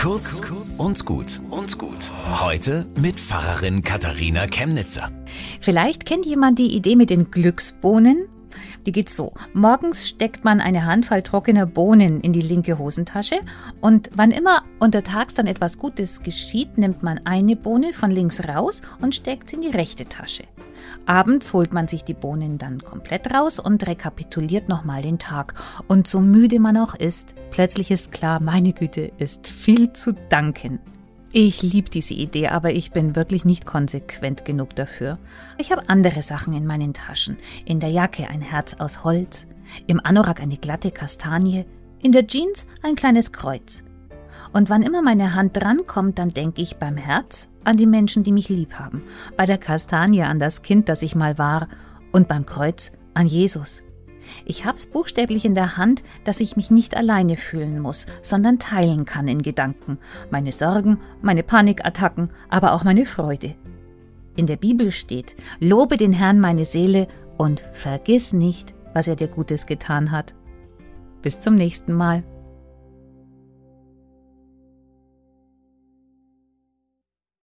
Kurz und gut und gut. Heute mit Pfarrerin Katharina Chemnitzer. Vielleicht kennt jemand die Idee mit den Glücksbohnen. Die geht so. Morgens steckt man eine Handvoll trockener Bohnen in die linke Hosentasche und wann immer untertags dann etwas Gutes geschieht, nimmt man eine Bohne von links raus und steckt sie in die rechte Tasche. Abends holt man sich die Bohnen dann komplett raus und rekapituliert nochmal den Tag. Und so müde man auch ist, plötzlich ist klar, meine Güte, ist viel zu danken. Ich liebe diese Idee, aber ich bin wirklich nicht konsequent genug dafür. Ich habe andere Sachen in meinen Taschen. In der Jacke ein Herz aus Holz, im Anorak eine glatte Kastanie, in der Jeans ein kleines Kreuz. Und wann immer meine Hand drankommt, dann denke ich beim Herz an die Menschen, die mich lieb haben, bei der Kastanie an das Kind, das ich mal war, und beim Kreuz an Jesus. Ich hab's buchstäblich in der Hand, dass ich mich nicht alleine fühlen muss, sondern teilen kann in Gedanken. Meine Sorgen, meine Panikattacken, aber auch meine Freude. In der Bibel steht, lobe den Herrn meine Seele und vergiss nicht, was er dir Gutes getan hat. Bis zum nächsten Mal.